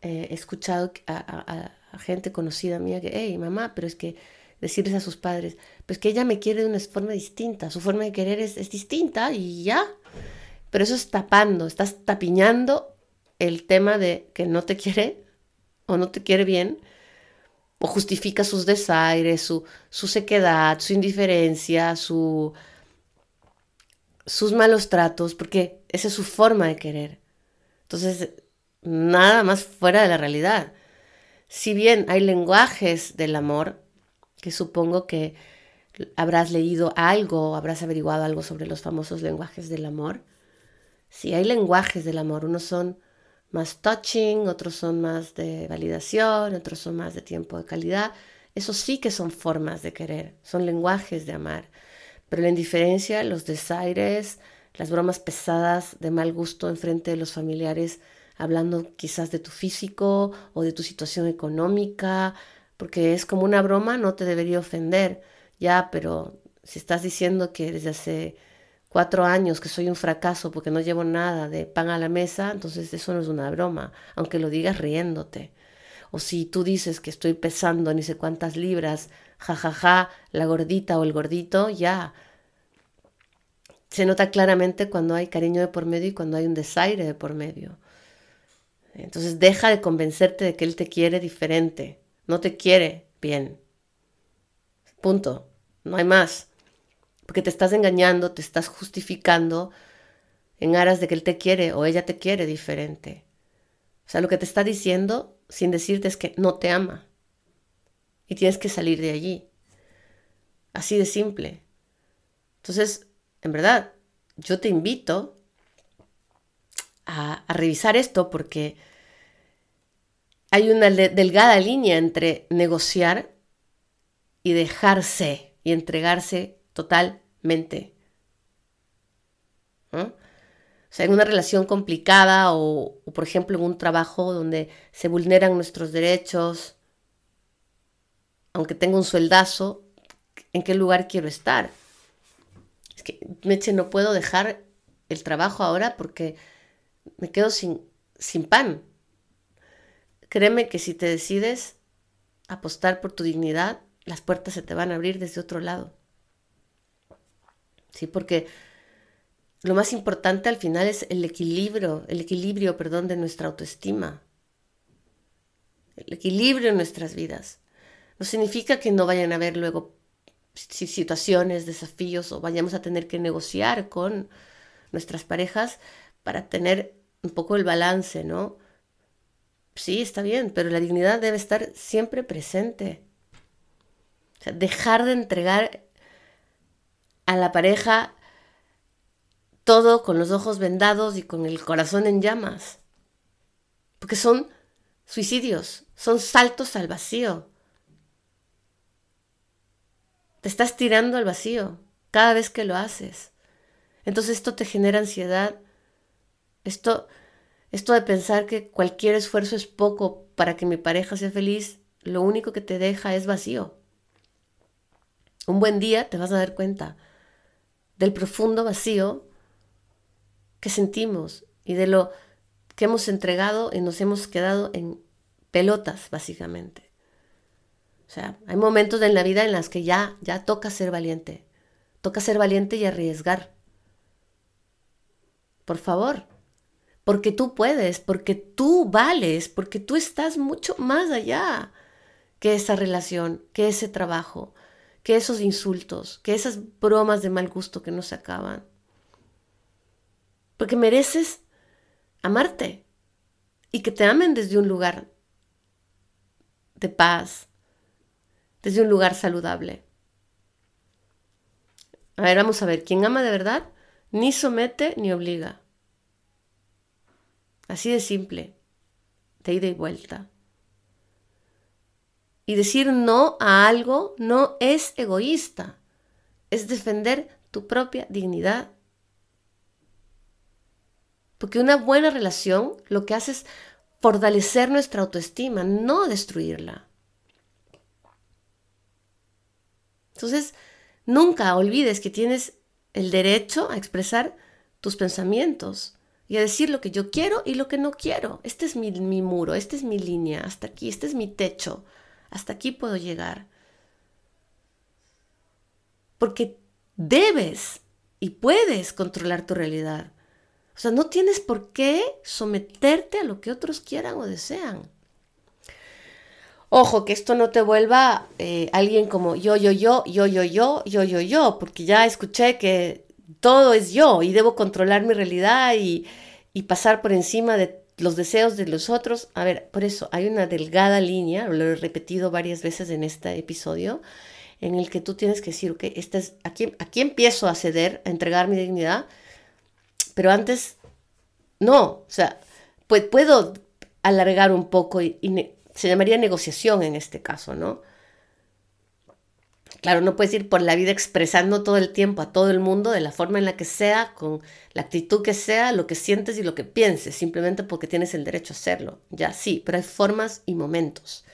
eh, he escuchado a, gente conocida mía que, hey, mamá, pero es que decirles a sus padres, pues que ella me quiere de una forma distinta, su forma de querer es, es distinta y ya. Pero eso es tapando, estás tapiñando el tema de que no te quiere o no te quiere bien, o justifica sus desaires, su, su sequedad, su indiferencia, su, sus malos tratos, porque esa es su forma de querer. Entonces, nada más fuera de la realidad. Si bien hay lenguajes del amor, que supongo que habrás leído algo, habrás averiguado algo sobre los famosos lenguajes del amor, Sí, hay lenguajes del amor. Unos son más touching, otros son más de validación, otros son más de tiempo de calidad. Eso sí que son formas de querer, son lenguajes de amar. Pero la indiferencia, los desaires, las bromas pesadas de mal gusto en frente de los familiares, hablando quizás de tu físico o de tu situación económica, porque es como una broma, no te debería ofender, ya, pero si estás diciendo que desde hace cuatro años que soy un fracaso porque no llevo nada de pan a la mesa, entonces eso no es una broma, aunque lo digas riéndote. O si tú dices que estoy pesando ni sé cuántas libras, jajaja, ja, ja, la gordita o el gordito, ya. Se nota claramente cuando hay cariño de por medio y cuando hay un desaire de por medio. Entonces deja de convencerte de que él te quiere diferente. No te quiere bien. Punto. No hay más. Porque te estás engañando, te estás justificando en aras de que él te quiere o ella te quiere diferente. O sea, lo que te está diciendo sin decirte es que no te ama. Y tienes que salir de allí. Así de simple. Entonces, en verdad, yo te invito a, revisar esto porque hay una delgada línea entre negociar y dejarse y entregarse totalmente. O sea, en una relación complicada o, o, por ejemplo, en un trabajo donde se vulneran nuestros derechos, aunque tenga un sueldazo, ¿en qué lugar quiero estar? Es que, Meche, no puedo dejar el trabajo ahora porque me quedo sin, sin pan. Créeme que si te decides apostar por tu dignidad, las puertas se te van a abrir desde otro lado. Sí, porque lo más importante al final es el equilibrio, el equilibrio, perdón, de nuestra autoestima. El equilibrio en nuestras vidas. No significa que no vayan a haber luego situaciones, desafíos o vayamos a tener que negociar con nuestras parejas para tener un poco el balance, ¿no? Sí, está bien, pero la dignidad debe estar siempre presente. Dejar de entregar a la pareja todo con los ojos vendados y con el corazón en llamas. Porque son suicidios, son saltos al vacío. Te estás tirando al vacío cada vez que lo haces. Entonces esto te genera ansiedad, esto, esto de pensar que cualquier esfuerzo es poco para que mi pareja sea feliz, lo único que te deja es vacío. Un buen día te vas a dar cuenta del profundo vacío que sentimos y de lo que hemos entregado y nos hemos quedado en pelotas, básicamente. O sea, hay momentos en la vida en los que ya, ya toca ser valiente. Toca ser valiente y arriesgar. Por favor, porque tú puedes, porque tú vales, porque tú estás mucho más allá que esa relación, que ese trabajo, que esos insultos, que esas bromas de mal gusto que no se acaban. Porque mereces amarte y que te amen desde un lugar de paz, desde un lugar saludable. A ver, vamos a ver, quien ama de verdad ni somete ni obliga. Así de simple, de ida y vuelta. Y decir no a algo no es egoísta, es defender tu propia dignidad. Porque una buena relación lo que hace es fortalecer nuestra autoestima, no destruirla. Entonces, nunca olvides que tienes el derecho a expresar tus pensamientos y a decir lo que yo quiero y lo que no quiero. Este es mi, muro, esta es mi línea, hasta aquí, este es mi techo, hasta aquí puedo llegar. Porque debes y puedes controlar tu realidad. O sea, no tienes por qué someterte a lo que otros quieran o desean. Ojo, que esto no te vuelva eh, alguien como yo, yo, yo, yo, yo, yo, yo, yo, yo, porque ya escuché que todo es yo y debo controlar mi realidad y, y pasar por encima de los deseos de los otros. A ver, por eso hay una delgada línea, lo he repetido varias veces en este episodio, en el que tú tienes que decir, ok, esta es, aquí, aquí empiezo a ceder, a entregar mi dignidad, pero antes, no, o sea, pues, puedo alargar un poco y, se llamaría negociación en este caso, ¿no? Claro, no puedes ir por la vida expresando todo el tiempo a todo el mundo de la forma en la que sea, con la actitud que sea, lo que sientes y lo que pienses, simplemente porque tienes el derecho a hacerlo. Ya sí, pero hay formas y momentos.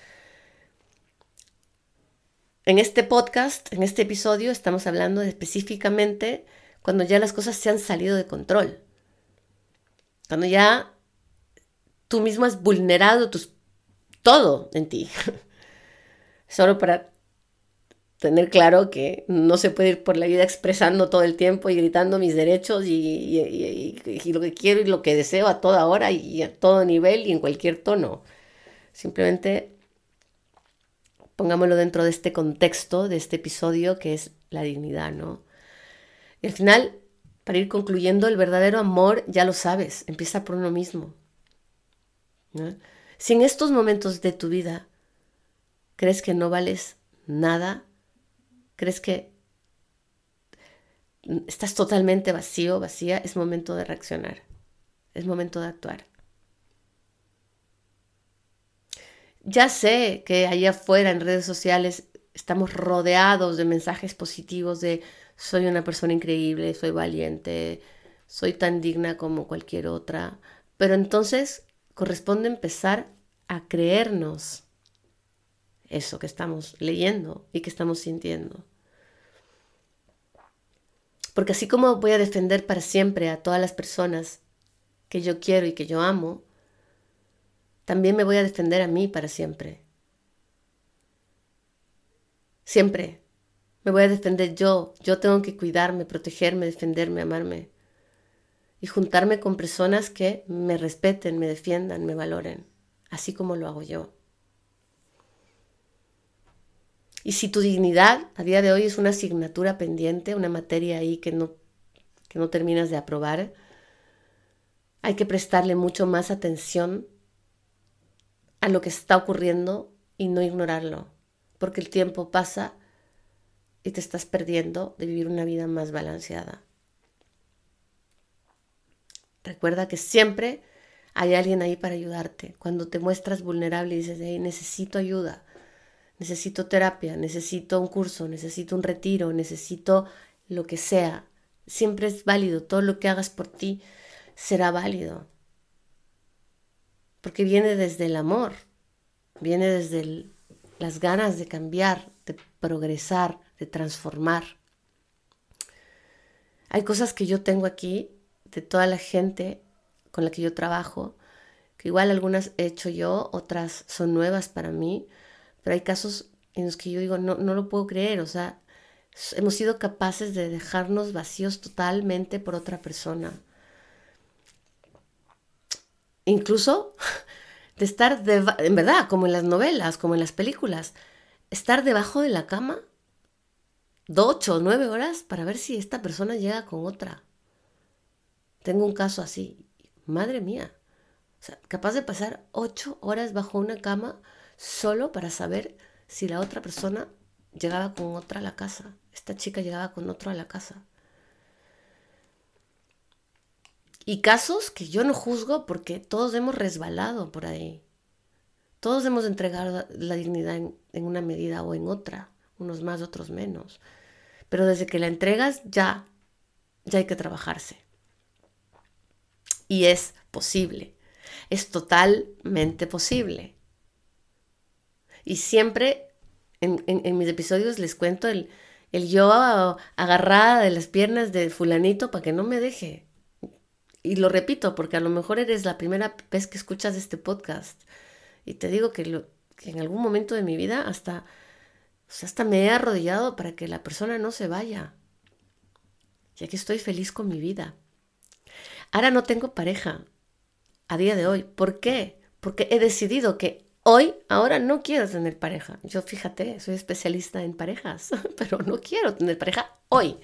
En este podcast, en este episodio, estamos hablando específicamente cuando ya las cosas se han salido de control. Cuando ya tú mismo has vulnerado tus, todo en ti. Solo para tener claro que no se puede ir por la vida expresando todo el tiempo y gritando mis derechos y, lo que quiero y lo que deseo a toda hora y a todo nivel y en cualquier tono. Simplemente pongámoslo dentro de este contexto, de este episodio que es la dignidad, ¿no? Y al final, para ir concluyendo, el verdadero amor, ya lo sabes, empieza por uno mismo. Si en estos momentos de tu vida crees que no vales nada, crees que estás totalmente vacío, vacía, es momento de reaccionar, es momento de actuar. Ya sé que allá afuera en redes sociales estamos rodeados de mensajes positivos de soy una persona increíble, soy valiente, soy tan digna como cualquier otra, pero entonces corresponde empezar a creernos eso que estamos leyendo y que estamos sintiendo. Porque así como voy a defender para siempre a todas las personas que yo quiero y que yo amo, también me voy a defender a mí para siempre. Siempre me voy a defender yo. Yo tengo que cuidarme, protegerme, defenderme, amarme. Y juntarme con personas que me respeten, me defiendan, me valoren, así como lo hago yo. Y si tu dignidad a día de hoy es una asignatura pendiente, una materia ahí que no, que no terminas de aprobar, hay que prestarle mucho más atención a lo que está ocurriendo y no ignorarlo, porque el tiempo pasa y te estás perdiendo de vivir una vida más balanceada. Recuerda que siempre hay alguien ahí para ayudarte. Cuando te muestras vulnerable y dices, necesito ayuda, necesito terapia, necesito un curso, necesito un retiro, necesito lo que sea. Siempre es válido, todo lo que hagas por ti será válido. Porque viene desde el amor, viene desde las ganas de cambiar, de progresar, de transformar. Hay cosas que yo tengo aquí de toda la gente con la que yo trabajo, que igual algunas he hecho yo, otras son nuevas para mí, pero hay casos en los que yo digo, no, no lo puedo creer, o sea, hemos sido capaces de dejarnos vacíos totalmente por otra persona. Incluso de estar, en verdad, como en las novelas, como en las películas, estar debajo de la cama dos, ocho o nueve horas para ver si esta persona llega con otra. Tengo un caso así. Madre mía. O sea, capaz de pasar ocho horas bajo una cama solo para saber si la otra persona llegaba con otra a la casa. Esta chica llegaba con otro a la casa. Y casos que yo no juzgo porque todos hemos resbalado por ahí. Todos hemos entregado la dignidad en, una medida o en otra, unos más, otros menos. Pero desde que la entregas ya, ya hay que trabajarse. Y es posible, es totalmente posible. Y siempre en, mis episodios les cuento el, yo agarrada de las piernas de fulanito para que no me deje. Y lo repito porque a lo mejor eres la primera vez que escuchas este podcast. Y te digo que en algún momento de mi vida hasta, hasta me he arrodillado para que la persona no se vaya. Ya que estoy feliz con mi vida. Ahora no tengo pareja a día de hoy. ¿Por qué? Porque he decidido que Hoy, ahora no quiero tener pareja. Yo fíjate, soy especialista en parejas, pero no quiero tener pareja hoy.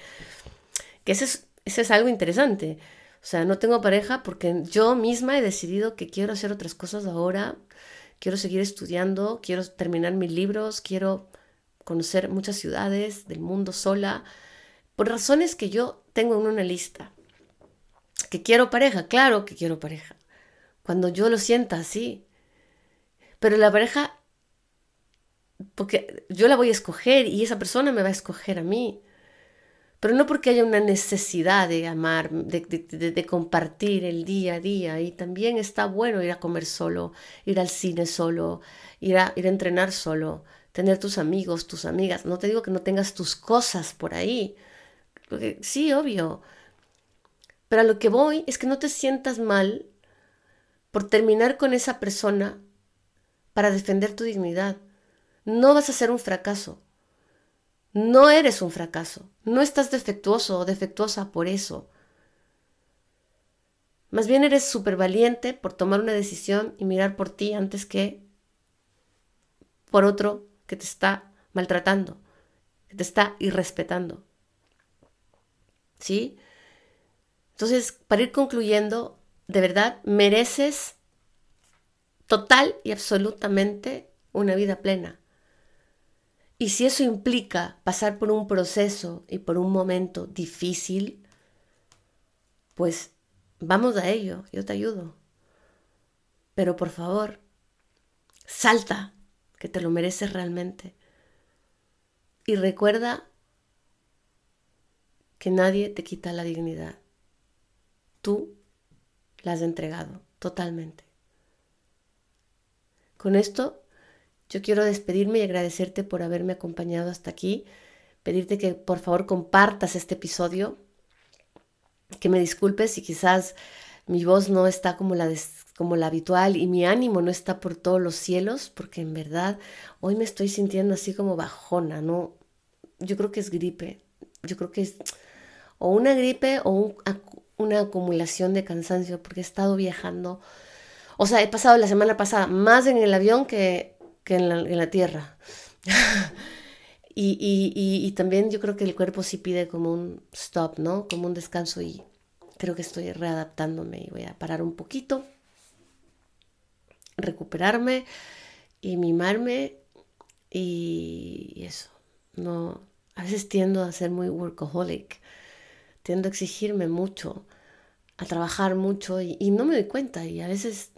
Que ese es, ese es algo interesante. O sea, no tengo pareja porque yo misma he decidido que quiero hacer otras cosas ahora. Quiero seguir estudiando, quiero terminar mis libros, quiero conocer muchas ciudades del mundo sola. Por razones que yo tengo en una lista. Que quiero pareja, claro que quiero pareja. Cuando yo lo sienta así, pero la pareja, porque yo la voy a escoger y esa persona me va a escoger a mí. Pero no porque haya una necesidad de amar, de, compartir el día a día. Y también está bueno ir a comer solo, ir al cine solo, ir a, entrenar solo. tener tus amigos, tus amigas. No te digo que no tengas tus cosas por ahí. Sí, obvio. Pero a lo que voy es que no te sientas mal por terminar con esa persona para defender tu dignidad. No vas a ser un fracaso. No eres un fracaso. No estás defectuoso o defectuosa por eso. Más bien eres súper valiente por tomar una decisión y mirar por ti antes que por otro que te está maltratando, que te está irrespetando. ¿Sí? Entonces, para ir concluyendo, de verdad, mereces total y absolutamente una vida plena. Y si eso implica pasar por un proceso y por un momento difícil, pues vamos a ello, yo te ayudo. Pero por favor, salta, que te lo mereces realmente. Y recuerda que nadie te quita la dignidad. Tú la has entregado totalmente. Con esto yo quiero despedirme y agradecerte por haberme acompañado hasta aquí, pedirte que por favor compartas este episodio, que me disculpes si quizás mi voz no está como la, como la habitual y mi ánimo no está por todos los cielos, porque en verdad hoy me estoy sintiendo así como bajona, ¿no? Yo creo que es gripe, yo creo que es o una gripe o una acumulación de cansancio, porque he estado viajando, o sea, he pasado la semana pasada más en el avión que que en la, tierra. y, y, y, también yo creo que el cuerpo sí pide como un stop, ¿no? Como un descanso y creo que estoy readaptándome y voy a parar un poquito, recuperarme y mimarme y eso. No, a veces tiendo a ser muy workaholic, tiendo a exigirme mucho, a trabajar mucho y, y no me doy cuenta y a veces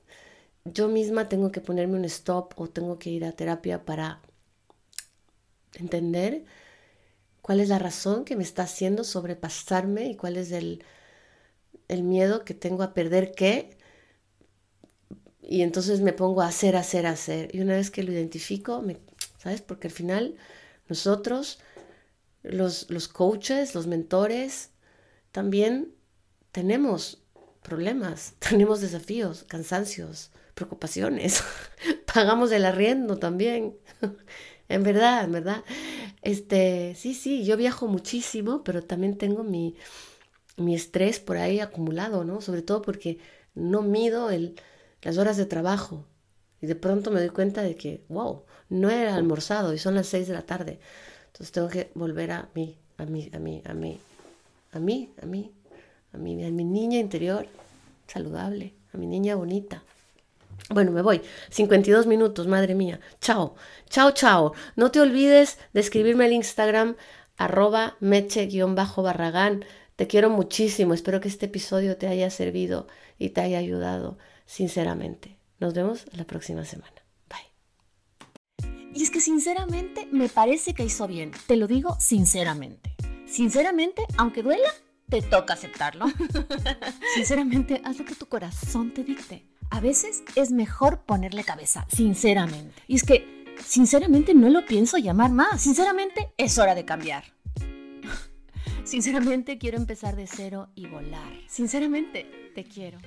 yo misma tengo que ponerme un stop o tengo que ir a terapia para entender cuál es la razón que me está haciendo sobrepasarme y cuál es el, el miedo que tengo a perder qué. Y entonces me pongo a hacer, hacer, hacer. Y una vez que lo identifico, me, ¿sabes? Porque al final nosotros, los, los coaches, los mentores, también tenemos problemas, tenemos desafíos, cansancios, preocupaciones. Pagamos el arriendo también. en verdad, en verdad. Este, sí, sí, yo viajo muchísimo, pero también tengo mi, mi estrés por ahí acumulado, ¿no? Sobre todo porque no mido el, las horas de trabajo. Y de pronto me doy cuenta de que, wow, no he almorzado y son las seis de la tarde. Entonces tengo que volver a mí, a mí, a mí, a mí, a mí, a mí, a mí, a mi niña interior saludable, a mi niña bonita. Bueno, me voy. 52 minutos, madre mía. Chao, chao, chao. No te olvides de escribirme al Instagram arroba meche-barragán. Te quiero muchísimo. Espero que este episodio te haya servido y te haya ayudado, sinceramente. Nos vemos la próxima semana. Bye. Y es que sinceramente me parece que hizo bien. Te lo digo sinceramente. Sinceramente, aunque duela, te toca aceptarlo. sinceramente, haz lo que tu corazón te dicte. A veces es mejor ponerle cabeza, sinceramente. Y es que, sinceramente, no lo pienso llamar más. Sinceramente, es hora de cambiar. Sinceramente, quiero empezar de cero y volar. Sinceramente, te quiero.